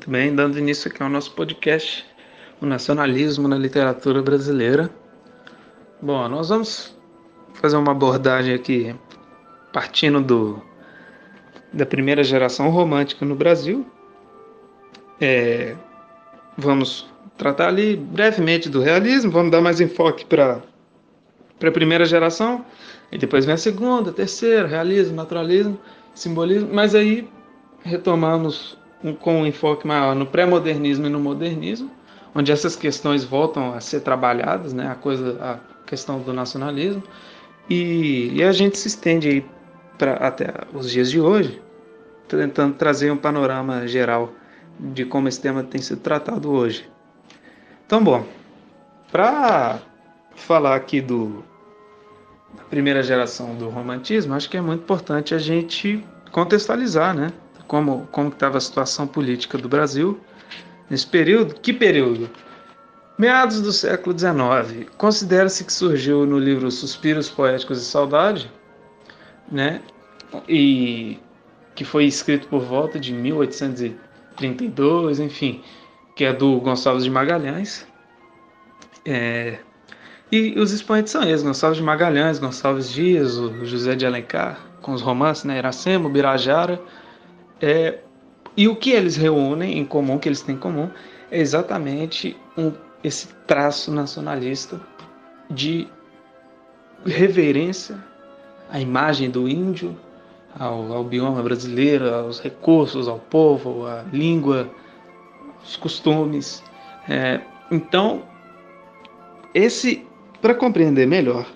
Muito bem, dando início aqui ao nosso podcast, o nacionalismo na literatura brasileira. Bom, nós vamos fazer uma abordagem aqui partindo do da primeira geração romântica no Brasil. É, vamos tratar ali brevemente do realismo, vamos dar mais enfoque para a primeira geração, e depois vem a segunda, a terceira, realismo, naturalismo, simbolismo, mas aí retomamos com um enfoque maior no pré-modernismo e no modernismo, onde essas questões voltam a ser trabalhadas, né, a coisa, a questão do nacionalismo, e, e a gente se estende aí para até os dias de hoje, tentando trazer um panorama geral de como esse tema tem sido tratado hoje. Então, bom, para falar aqui do da primeira geração do romantismo, acho que é muito importante a gente contextualizar, né? Como como estava a situação política do Brasil nesse período. Que período? Meados do século XIX. Considera-se que surgiu no livro Suspiros Poéticos e Saudade, né? E que foi escrito por volta de 1832, enfim, que é do Gonçalves de Magalhães. É, e os expoentes são eles, Gonçalves de Magalhães, Gonçalves Dias, o José de Alencar, com os romances, né, Iracema, Birajara é, e o que eles reúnem em comum, que eles têm em comum, é exatamente um, esse traço nacionalista de reverência à imagem do índio, ao, ao bioma brasileiro, aos recursos, ao povo, à língua, aos costumes. É, então, esse para compreender melhor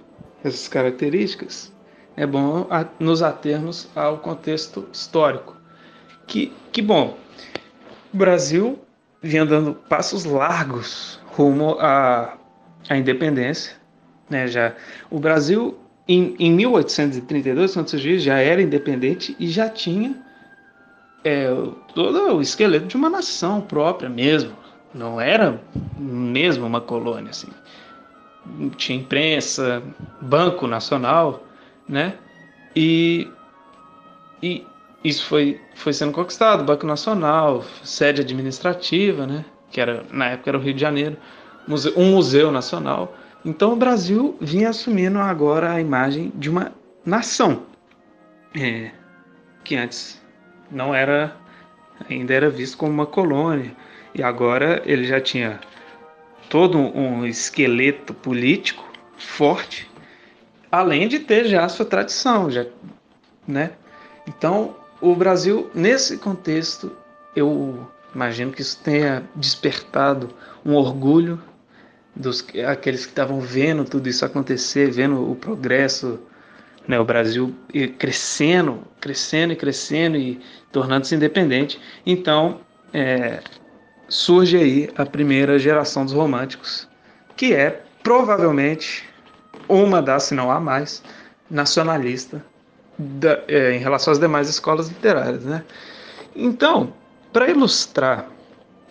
essas características, é bom nos atermos ao contexto histórico. Que, que bom. O Brasil vinha dando passos largos rumo à, à independência. Né, já. O Brasil, em, em 1832, quando surgiu, já era independente e já tinha é, todo o esqueleto de uma nação própria mesmo. Não era mesmo uma colônia. Assim. Tinha imprensa, Banco Nacional, né? E, e isso foi, foi sendo conquistado, Banco Nacional, sede administrativa, né, que era na época era o Rio de Janeiro, um museu nacional. Então o Brasil vinha assumindo agora a imagem de uma nação, é, que antes não era, ainda era visto como uma colônia, e agora ele já tinha todo um esqueleto político forte, além de ter já a sua tradição, já, né? Então o Brasil, nesse contexto, eu imagino que isso tenha despertado um orgulho dos aqueles que estavam vendo tudo isso acontecer, vendo o progresso, né, o Brasil crescendo, crescendo e crescendo e tornando-se independente. Então, é, surge aí a primeira geração dos românticos, que é provavelmente uma das, se não a mais, nacionalista da, é, em relação às demais escolas literárias. Né? Então, para ilustrar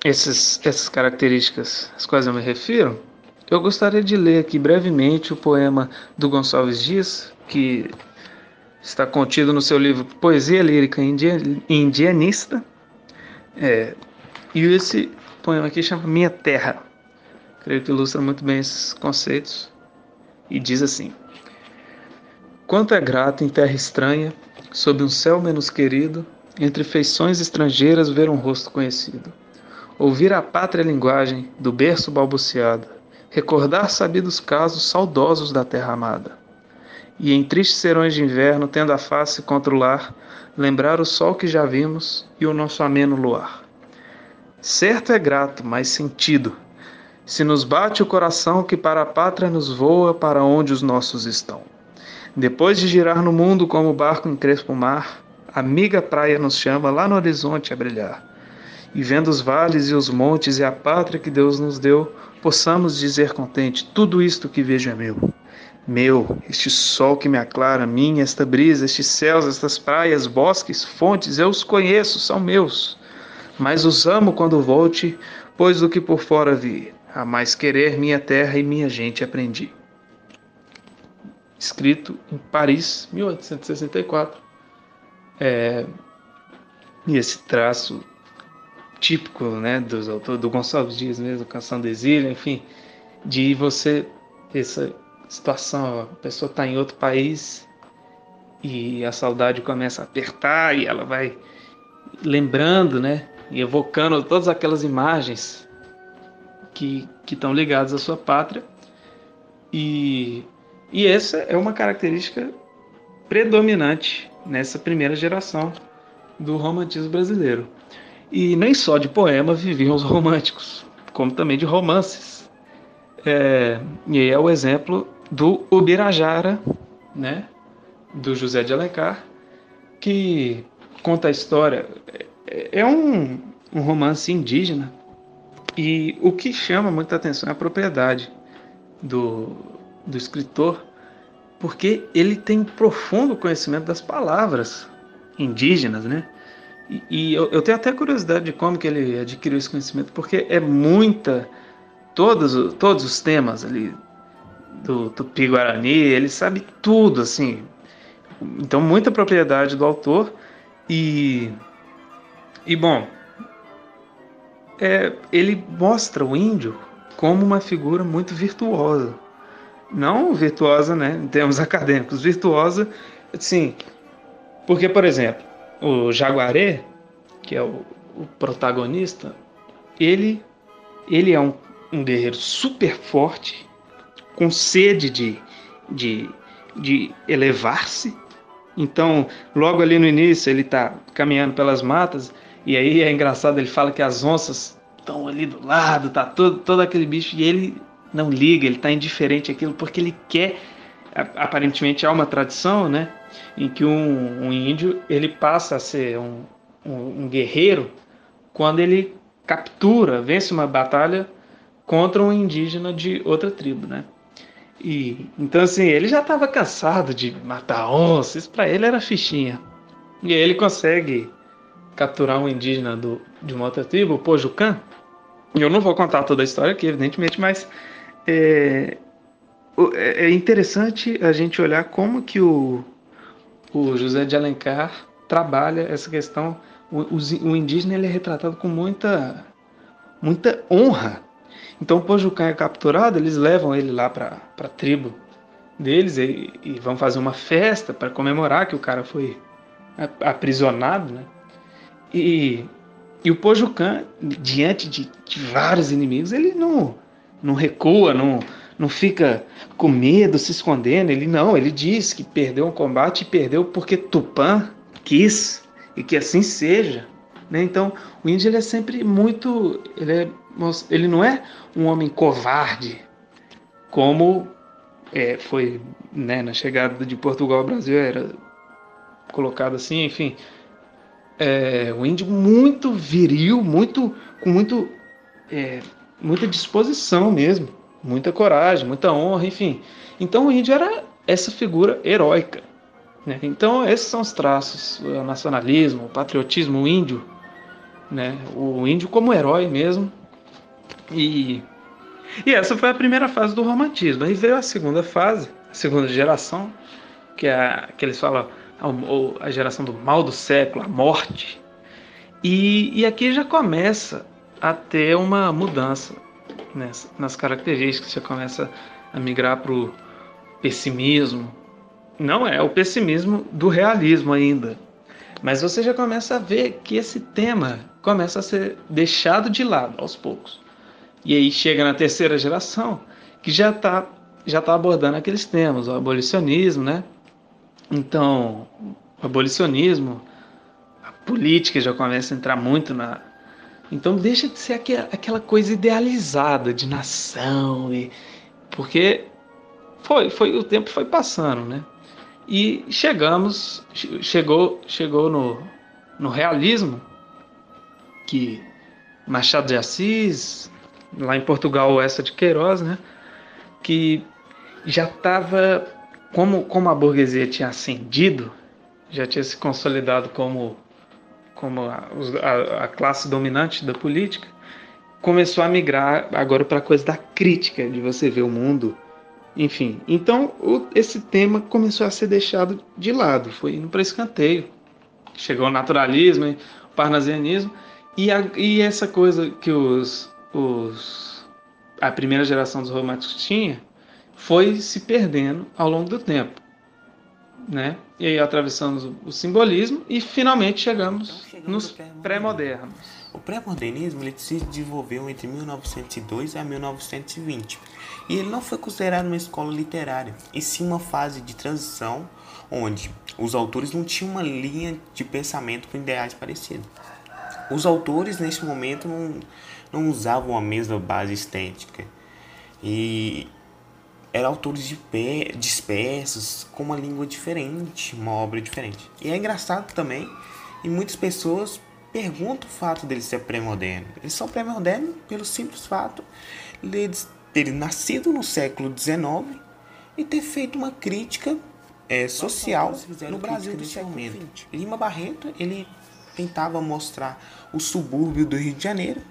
esses, essas características às quais eu me refiro, eu gostaria de ler aqui brevemente o poema do Gonçalves Dias, que está contido no seu livro Poesia Lírica Indianista. É, e esse poema aqui chama Minha Terra. Creio que ilustra muito bem esses conceitos. E diz assim: Quanto é grato em terra estranha, sob um céu menos querido, entre feições estrangeiras ver um rosto conhecido. Ouvir a pátria linguagem do berço balbuciado, recordar sabidos casos saudosos da terra amada. E em tristes serões de inverno, tendo a face contra o lar, lembrar o sol que já vimos e o nosso ameno luar. Certo é grato, mas sentido, se nos bate o coração que para a pátria nos voa para onde os nossos estão. Depois de girar no mundo como barco em crespo mar, amiga praia nos chama lá no horizonte a brilhar. E vendo os vales e os montes e a pátria que Deus nos deu, possamos dizer contente: tudo isto que vejo é meu. Meu, este sol que me aclara, minha, esta brisa, estes céus, estas praias, bosques, fontes, eu os conheço, são meus. Mas os amo quando volte, pois do que por fora vi, a mais querer minha terra e minha gente aprendi escrito em Paris, 1864. É, e esse traço típico, né, do, do Gonçalves Dias mesmo, Canção do Exílio, enfim, de você essa situação, a pessoa está em outro país e a saudade começa a apertar e ela vai lembrando, né, e evocando todas aquelas imagens que estão ligadas à sua pátria. E, e essa é uma característica predominante nessa primeira geração do romantismo brasileiro. E nem só de poemas viviam os românticos, como também de romances. É, e aí é o exemplo do Ubirajara, né, do José de Alencar, que conta a história. É, é um, um romance indígena e o que chama muita atenção é a propriedade do, do escritor, porque ele tem profundo conhecimento das palavras indígenas, né? E, e eu, eu, tenho até curiosidade de como que ele adquiriu esse conhecimento, porque é muita, todos, todos os temas ali do Tupi-Guarani, ele sabe tudo, assim. Então, muita propriedade do autor e, e bom, é, ele mostra o índio como uma figura muito virtuosa. Não virtuosa, né, em termos acadêmicos, virtuosa, sim. Porque, por exemplo, o Jaguaré, que é o, o protagonista, ele, ele é um, um guerreiro super forte, com sede de, de, de elevar-se. Então, logo ali no início, ele está caminhando pelas matas e aí é engraçado, ele fala que as onças estão ali do lado, tá todo, todo aquele bicho, e ele não liga, ele está indiferente àquilo, porque ele quer. Aparentemente há uma tradição, né? Em que um, um índio ele passa a ser um, um, um guerreiro quando ele captura, vence uma batalha contra um indígena de outra tribo, né? E então assim, ele já estava cansado de matar onças, isso para ele era fichinha. E aí ele consegue capturar um indígena do, de uma outra tribo, o Pojucan. Eu não vou contar toda a história aqui, evidentemente, mas é, é, é interessante a gente olhar como que o, o José de Alencar trabalha essa questão. O, o, indígena ele é retratado com muita, muita honra. Então o Pojucan é capturado, eles levam ele lá para a tribo deles e, e, vão fazer uma festa para comemorar que o cara foi aprisionado, né? E, e o Pojucan, diante de, de, vários inimigos, ele não, não recua, não, não fica com medo, se escondendo. Ele não, ele diz que perdeu um combate e perdeu porque Tupã quis e que assim seja. Né? Então, o índio ele é sempre muito. Ele, é, ele não é um homem covarde, como é, foi né, na chegada de Portugal ao Brasil, era colocado assim, enfim é, o índio muito viril, muito com muito é, muita disposição mesmo, muita coragem, muita honra, enfim. Então o índio era essa figura heróica. Né? Então esses são os traços: o nacionalismo, o patriotismo, o índio, né? o índio como herói mesmo. E, e essa foi a primeira fase do romantismo. Aí veio a segunda fase, a segunda geração, que é a, que eles falam a geração do mal do século, a morte. E, e aqui já começa a ter uma mudança nessa, nas características, já começa a migrar para o pessimismo. Não é o pessimismo do realismo ainda, mas você já começa a ver que esse tema começa a ser deixado de lado aos poucos. E aí chega na terceira geração que já está já tá abordando aqueles temas, o abolicionismo, né? Então, o abolicionismo, a política já começa a entrar muito na. Então, deixa de ser aquela coisa idealizada de nação, e porque foi, foi o tempo foi passando, né? E chegamos, chegou, chegou no, no realismo que Machado de Assis, lá em Portugal, essa de Queiroz, né? Que já estava como, como a burguesia tinha ascendido, já tinha se consolidado como, como a, a, a classe dominante da política, começou a migrar agora para a coisa da crítica, de você ver o mundo. Enfim, então o, esse tema começou a ser deixado de lado, foi indo para escanteio. Chegou o naturalismo, o parnasianismo, E, a, e essa coisa que os, os a primeira geração dos românticos tinha foi se perdendo ao longo do tempo. Né? E aí atravessamos o, simbolismo e finalmente chegamos, então, nos pré-modernos. o pré-modernismo ele se desenvolveu entre 1902 a 1920 e ele não foi considerado uma escola literária, e sim uma fase de transição onde os autores não tinham uma linha de pensamento com ideais parecidos. Os autores, nesse momento, não, não usavam a mesma base estética. E eram autores de pé, dispersos, com uma língua diferente, uma obra diferente. E é engraçado também, e muitas pessoas perguntam o fato dele ser pré-moderno. Eles são pré-modernos pelo simples fato de ter nascido no século XIX e ter feito uma crítica é, social no Brasil nesse momento. Lima Barreto, ele tentava mostrar o subúrbio do Rio de Janeiro,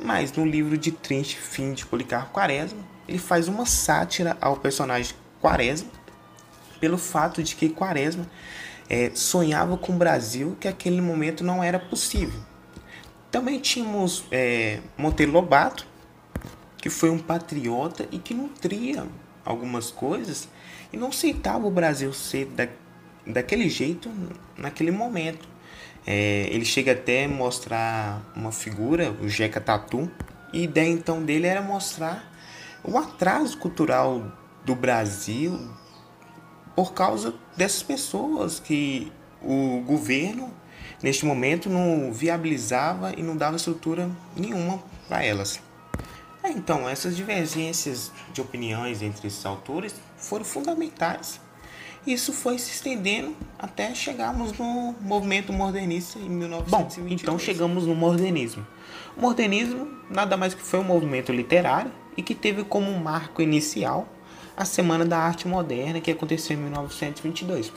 mas no livro de Trinche Fim de Policarpo Quaresma, ele faz uma sátira ao personagem Quaresma, pelo fato de que Quaresma é, sonhava com o Brasil que aquele momento não era possível. Também tínhamos é, Monteiro Lobato, que foi um patriota e que nutria algumas coisas e não aceitava o Brasil ser da, daquele jeito naquele momento. É, ele chega até mostrar uma figura, o Jeca Tatu, e a ideia então dele era mostrar o atraso cultural do Brasil por causa dessas pessoas que o governo neste momento não viabilizava e não dava estrutura nenhuma para elas. É, então, essas divergências de opiniões entre esses autores foram fundamentais. Isso foi se estendendo até chegarmos no movimento modernista em 1922. Bom, então chegamos no modernismo. O modernismo nada mais que foi um movimento literário e que teve como marco inicial a Semana da Arte Moderna que aconteceu em 1922.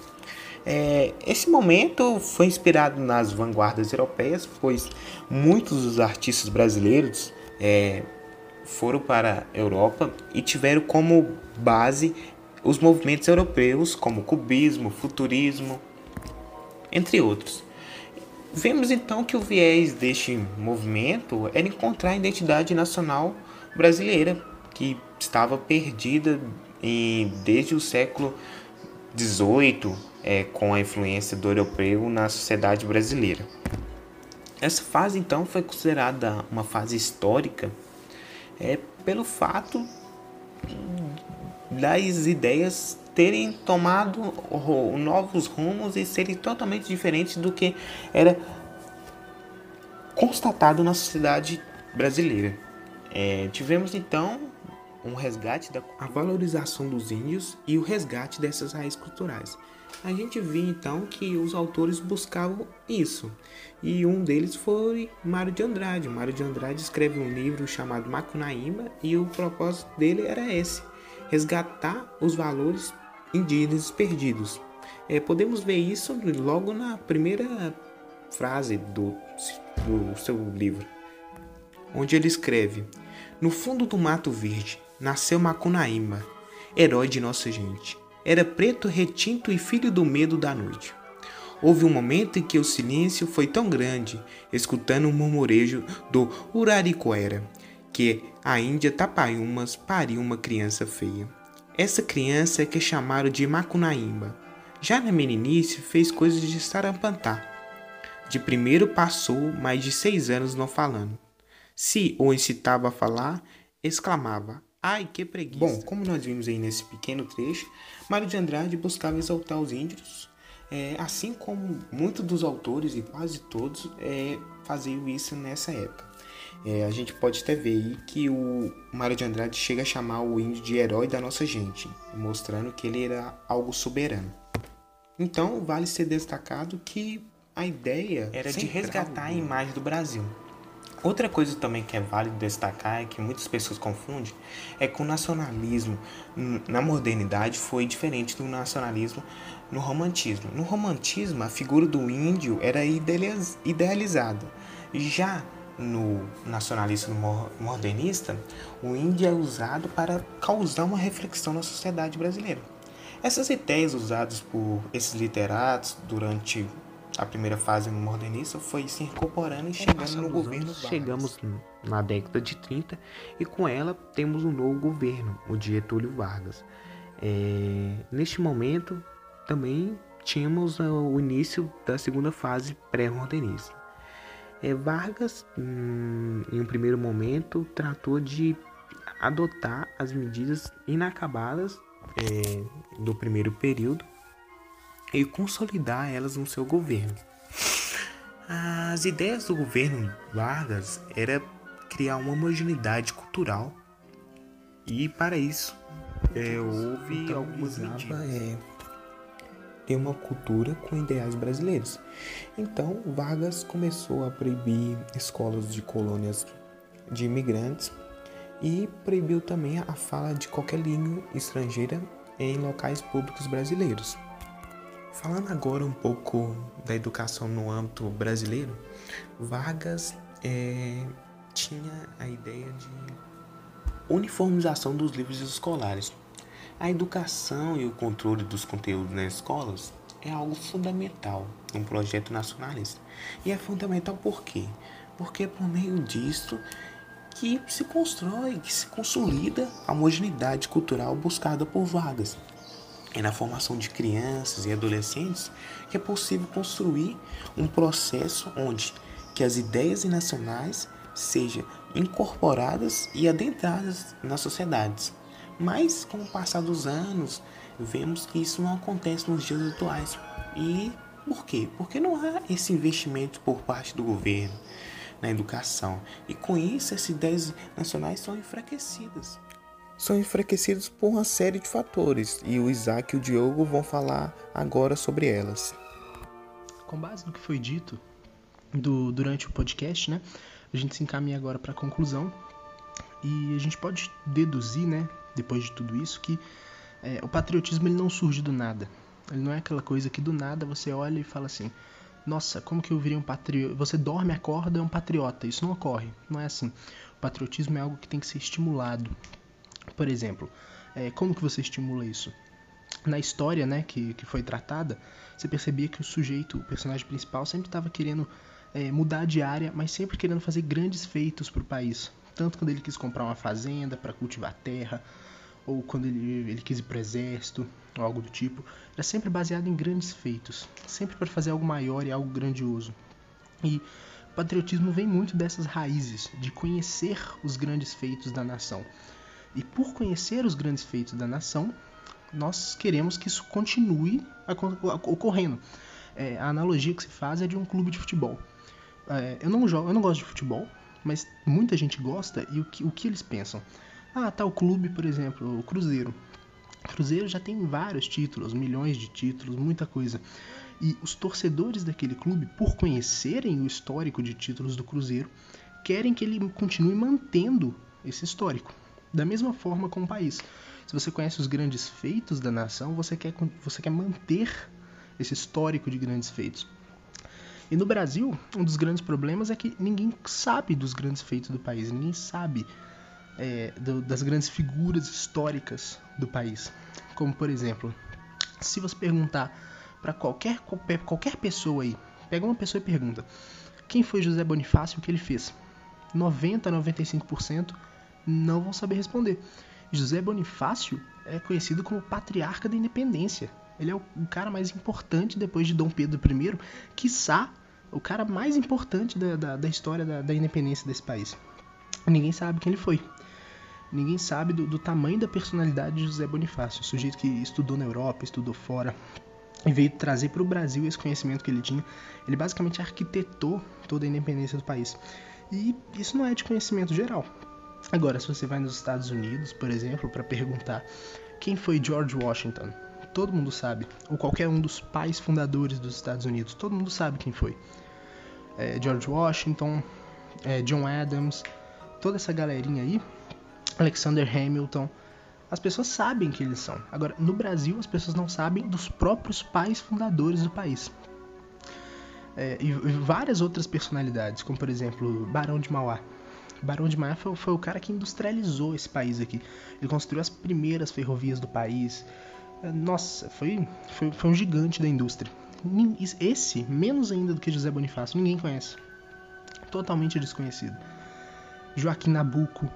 É, esse momento foi inspirado nas vanguardas europeias, pois muitos dos artistas brasileiros é, foram para a Europa e tiveram como base os movimentos europeus como cubismo, futurismo, entre outros. Vemos então que o viés deste movimento era encontrar a identidade nacional brasileira, que estava perdida em, desde o século XVIII, é, com a influência do europeu na sociedade brasileira. Essa fase então foi considerada uma fase histórica é pelo fato das ideias terem tomado novos rumos e serem totalmente diferentes do que era constatado na sociedade brasileira. É, tivemos então um resgate da a valorização dos índios e o resgate dessas raízes culturais a gente viu então que os autores buscavam isso. E um deles foi Mário de Andrade. Mário de Andrade escreve um livro chamado Macunaíma e o propósito dele era esse: resgatar os valores indígenas perdidos. É, podemos ver isso logo na primeira frase do, do seu livro, onde ele escreve: No fundo do Mato Verde nasceu Macunaíma, herói de nossa gente era preto, retinto e filho do medo da noite. Houve um momento em que o silêncio foi tão grande, escutando o murmurejo do Uraricoera, que a Índia Tapaiumas pariu uma criança feia. Essa criança é que chamaram de Macunaíma. Já na meninice fez coisas de sarampantá. De primeiro passou mais de seis anos não falando. Se o incitava a falar, exclamava: Ai, que preguiça. Bom, como nós vimos aí nesse pequeno trecho, Mário de Andrade buscava exaltar os índios, é, assim como muitos dos autores e quase todos é, faziam isso nessa época. É, a gente pode até ver aí que o Mário de Andrade chega a chamar o índio de herói da nossa gente, mostrando que ele era algo soberano. Então, vale ser destacado que a ideia era de resgatar a imagem do Brasil, Outra coisa também que é válido destacar é que muitas pessoas confundem é que o nacionalismo na modernidade foi diferente do nacionalismo no romantismo. No romantismo, a figura do índio era idealizada. Já no nacionalismo modernista, o índio é usado para causar uma reflexão na sociedade brasileira. Essas ideias usadas por esses literatos durante a primeira fase modernista foi se incorporando e chegando no governo. Anos, chegamos na década de 30 e com ela temos um novo governo, o de Getúlio Vargas. É, neste momento também tínhamos o início da segunda fase pré-modernista. É, Vargas, hum, em um primeiro momento, tratou de adotar as medidas inacabadas é, do primeiro período e consolidar elas no seu governo. As ideias do governo Vargas era criar uma homogeneidade cultural e para isso é, houve então, algumas medidas. É, ter uma cultura com ideais brasileiros. Então Vargas começou a proibir escolas de colônias de imigrantes e proibiu também a fala de qualquer língua estrangeira em locais públicos brasileiros. Falando agora um pouco da educação no âmbito brasileiro, Vargas é, tinha a ideia de uniformização dos livros escolares. A educação e o controle dos conteúdos nas escolas é algo fundamental num projeto nacionalista. E é fundamental por quê? Porque é por meio disso que se constrói, que se consolida a homogeneidade cultural buscada por Vargas. É na formação de crianças e adolescentes que é possível construir um processo onde que as ideias nacionais sejam incorporadas e adentradas nas sociedades. Mas com o passar dos anos, vemos que isso não acontece nos dias atuais. E por quê? Porque não há esse investimento por parte do governo na educação. E com isso, essas ideias nacionais são enfraquecidas são enfraquecidos por uma série de fatores e o Isaac e o Diogo vão falar agora sobre elas. Com base no que foi dito do, durante o podcast, né, a gente se encaminha agora para a conclusão e a gente pode deduzir, né, depois de tudo isso, que é, o patriotismo ele não surge do nada. Ele não é aquela coisa que do nada você olha e fala assim: nossa, como que eu virei um patriota? Você dorme, acorda, é um patriota. Isso não ocorre, não é assim. O patriotismo é algo que tem que ser estimulado, por exemplo, é, como que você estimula isso? Na história né, que, que foi tratada, você percebia que o sujeito, o personagem principal, sempre estava querendo é, mudar de área, mas sempre querendo fazer grandes feitos para o país. Tanto quando ele quis comprar uma fazenda para cultivar terra, ou quando ele, ele quis ir para o exército, ou algo do tipo. Era sempre baseado em grandes feitos, sempre para fazer algo maior e algo grandioso. E patriotismo vem muito dessas raízes, de conhecer os grandes feitos da nação. E por conhecer os grandes feitos da nação, nós queremos que isso continue ocorrendo. É, a analogia que se faz é de um clube de futebol. É, eu não jogo, eu não gosto de futebol, mas muita gente gosta e o que, o que eles pensam? Ah, o clube, por exemplo, o Cruzeiro. O Cruzeiro já tem vários títulos, milhões de títulos, muita coisa. E os torcedores daquele clube, por conhecerem o histórico de títulos do Cruzeiro, querem que ele continue mantendo esse histórico. Da mesma forma com o país. Se você conhece os grandes feitos da nação, você quer, você quer manter esse histórico de grandes feitos. E no Brasil, um dos grandes problemas é que ninguém sabe dos grandes feitos do país, ninguém sabe é, do, das grandes figuras históricas do país. Como, por exemplo, se você perguntar para qualquer, qualquer pessoa aí, pega uma pessoa e pergunta: quem foi José Bonifácio e o que ele fez? 90 a 95% não vão saber responder. José Bonifácio é conhecido como patriarca da independência. Ele é o, cara mais importante depois de Dom Pedro I, quiçá o cara mais importante da, da, da história da, da, independência desse país. Ninguém sabe quem ele foi. Ninguém sabe do, do tamanho da personalidade de José Bonifácio, sujeito que estudou na Europa, estudou fora, e veio trazer para o Brasil esse conhecimento que ele tinha. Ele basicamente arquitetou toda a independência do país. E isso não é de conhecimento geral. Agora, se você vai nos Estados Unidos, por exemplo, para perguntar quem foi George Washington, todo mundo sabe. Ou qualquer um dos pais fundadores dos Estados Unidos, todo mundo sabe quem foi. É, George Washington, é, John Adams, toda essa galerinha aí, Alexander Hamilton, as pessoas sabem quem eles são. Agora, no Brasil, as pessoas não sabem dos próprios pais fundadores do país. É, e, e várias outras personalidades, como por exemplo, Barão de Mauá. Barão de Mauá foi, o cara que industrializou esse país aqui. Ele construiu as primeiras ferrovias do país. É, nossa, foi, foi, foi um gigante da indústria. esse, menos ainda do que José Bonifácio, ninguém conhece. Totalmente desconhecido. Joaquim Nabuco,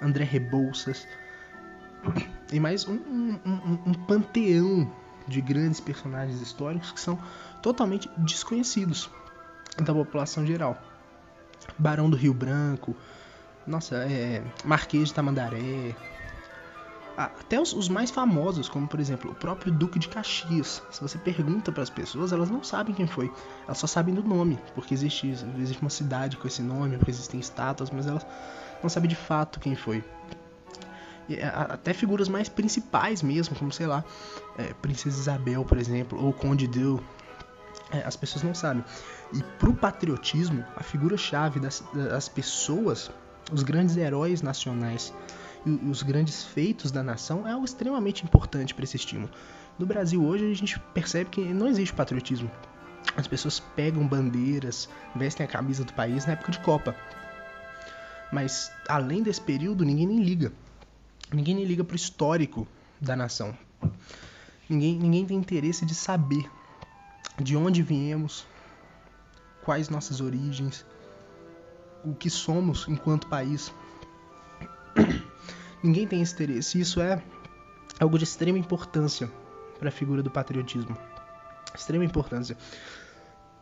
André Rebouças, e mais um, um, um, um panteão de grandes personagens históricos que são totalmente desconhecidos da população geral. Barão do Rio Branco, nossa, é, Marquês de Tamandaré, até os, os, mais famosos, como por exemplo o próprio Duque de Caxias. Se você pergunta para as pessoas, elas não sabem quem foi, elas só sabem do nome, porque existe, existe uma cidade com esse nome, porque existem estátuas, mas elas não sabem de fato quem foi. E, até figuras mais principais mesmo, como sei lá, é, Princesa Isabel, por exemplo, ou Conde Deu, as pessoas não sabem. E pro patriotismo, a figura-chave das, das pessoas, os grandes heróis nacionais e os grandes feitos da nação é algo extremamente importante para esse estímulo. No Brasil hoje a gente percebe que não existe patriotismo. As pessoas pegam bandeiras, vestem a camisa do país na época de Copa. Mas além desse período, ninguém nem liga. Ninguém nem liga pro histórico da nação. Ninguém, ninguém tem interesse de saber de onde viemos, quais nossas origens, o que somos enquanto país. Ninguém tem esse interesse. Isso é algo de extrema importância para a figura do patriotismo. Extrema importância.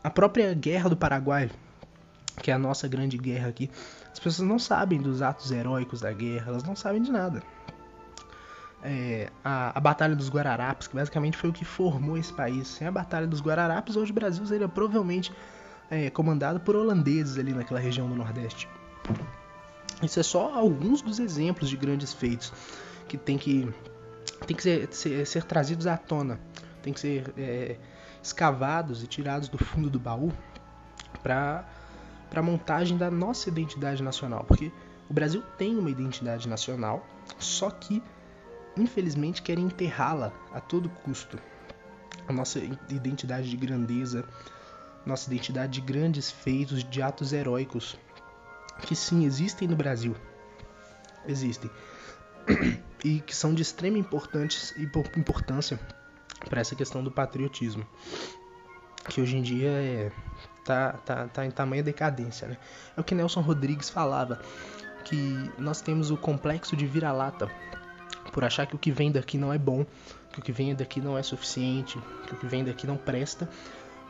A própria Guerra do Paraguai, que é a nossa grande guerra aqui, as pessoas não sabem dos atos heróicos da guerra, elas não sabem de nada. É, a, a, Batalha dos Guararapes, que basicamente foi o que formou esse país. Sem a Batalha dos Guararapes, hoje o Brasil seria provavelmente é, comandado por holandeses ali naquela região do Nordeste. Isso é só alguns dos exemplos de grandes feitos que tem que, tem que ser, ser, ser trazidos à tona, tem que ser é, escavados e tirados do fundo do baú para a montagem da nossa identidade nacional. Porque o Brasil tem uma identidade nacional, só que infelizmente querem enterrá-la a todo custo. A nossa identidade de grandeza, nossa identidade de grandes feitos, de atos heróicos, que sim existem no Brasil, existem, e que são de extrema importância para essa questão do patriotismo, que hoje em dia é, tá, tá, tá em tamanha decadência. Né? É o que Nelson Rodrigues falava, que nós temos o complexo de vira-lata, por achar que o que vem daqui não é bom, que o que vem daqui não é suficiente, que o que vem daqui não presta,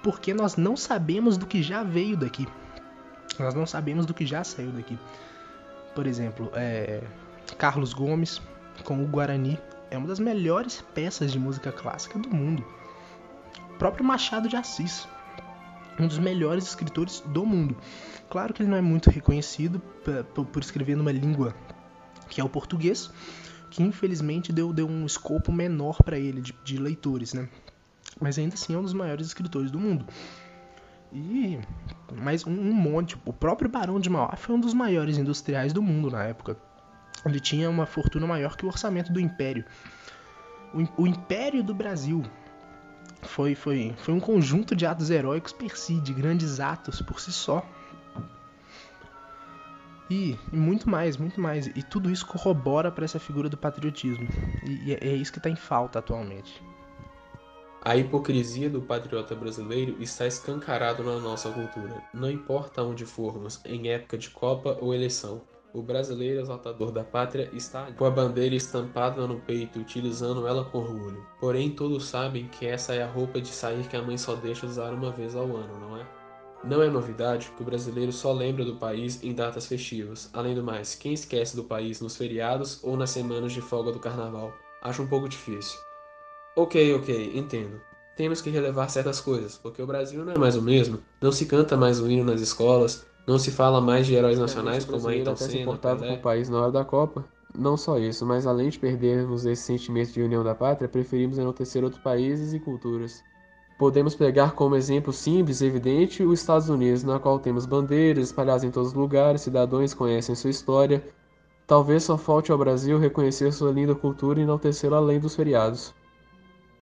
porque nós não sabemos do que já veio daqui. Nós não sabemos do que já saiu daqui. Por exemplo, é, Carlos Gomes com o Guarani é uma das melhores peças de música clássica do mundo. O próprio Machado de Assis, um dos melhores escritores do mundo. Claro que ele não é muito reconhecido por, escrever numa língua que é o português, que infelizmente deu, deu um escopo menor para ele de, de leitores, né? mas ainda assim é um dos maiores escritores do mundo. E mais um, um monte. O próprio Barão de Mauá foi um dos maiores industriais do mundo na época. Ele tinha uma fortuna maior que o orçamento do Império. O, o Império do Brasil foi, foi, foi um conjunto de atos heróicos per si, de grandes atos por si só. E, e muito mais, muito mais. E tudo isso corrobora para essa figura do patriotismo. E, e é, é isso que está em falta atualmente. A hipocrisia do patriota brasileiro está escancarado na nossa cultura. Não importa onde formos, em época de Copa ou eleição, o brasileiro exaltador da pátria está com a bandeira estampada no peito, utilizando ela com orgulho. Porém, todos sabem que essa é a roupa de sair que a mãe só deixa usar uma vez ao ano, não é? Não é novidade que o brasileiro só lembra do país em datas festivas. Além do mais, quem esquece do país nos feriados ou nas semanas de folga do carnaval? Acho um pouco difícil. Ok, ok, entendo. Temos que relevar certas coisas, porque o Brasil não é mais o mesmo, não se canta mais o hino nas escolas, não se fala mais de heróis nacionais como Ayrton Senna, se importava com o país na hora da Copa. Não só isso, mas além de perdermos esse sentimento de união da pátria, preferimos enaltecer outros países e culturas. Podemos pegar como exemplo simples e evidente os Estados Unidos, na qual temos bandeiras espalhadas em todos os lugares, cidadãos conhecem sua história. Talvez só falte ao Brasil reconhecer sua linda cultura e enaltecê-la além dos feriados.